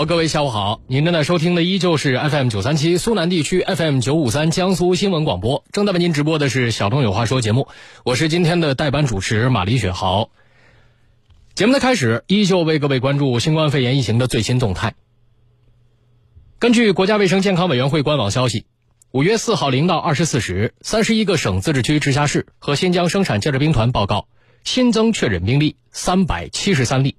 好，各位下午好，您正在收听的依旧是 FM 九三七苏南地区 FM 九五三江苏新闻广播，正在为您直播的是小东有话说节目，我是今天的代班主持马丽雪豪。节目的开始，依旧为各位关注新冠肺炎疫情的最新动态。根据国家卫生健康委员会官网消息，五月四号零到二十四时，三十一个省、自治区、直辖市和新疆生产建设兵团报告新增确诊病例三百七十三例，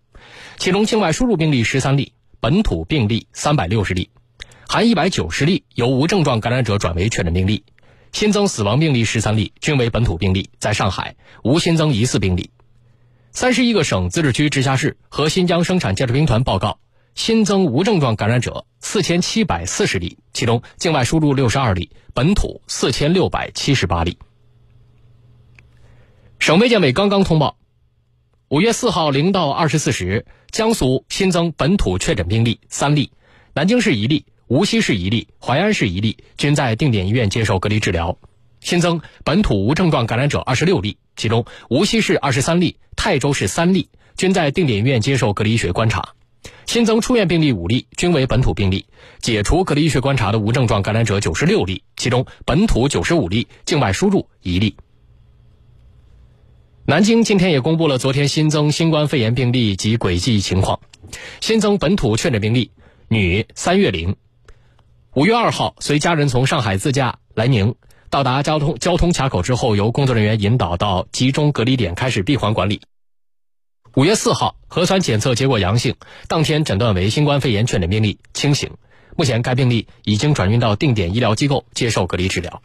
其中境外输入病例十三例。本土病例三百六十例，含一百九十例由无症状感染者转为确诊病例，新增死亡病例十三例，均为本土病例，在上海无新增疑似病例。三十一个省、自治区、直辖市和新疆生产建设兵团报告新增无症状感染者四千七百四十例，其中境外输入六十二例，本土四千六百七十八例。省卫健委刚刚通报。五月四号零到二十四时，江苏新增本土确诊病例三例，南京市一例，无锡市一例，淮安市一例，均在定点医院接受隔离治疗。新增本土无症状感染者二十六例，其中无锡市二十三例，泰州市三例，均在定点医院接受隔离医学观察。新增出院病例五例，均为本土病例。解除隔离医学观察的无症状感染者九十六例，其中本土九十五例，境外输入一例。南京今天也公布了昨天新增新冠肺炎病例及轨迹情况。新增本土确诊病例，女，三月龄，五月二号随家人从上海自驾来宁，到达交通交通卡口之后，由工作人员引导到集中隔离点开始闭环管理。五月四号核酸检测结果阳性，当天诊断为新冠肺炎确诊病例，清醒。目前该病例已经转运到定点医疗机构接受隔离治疗。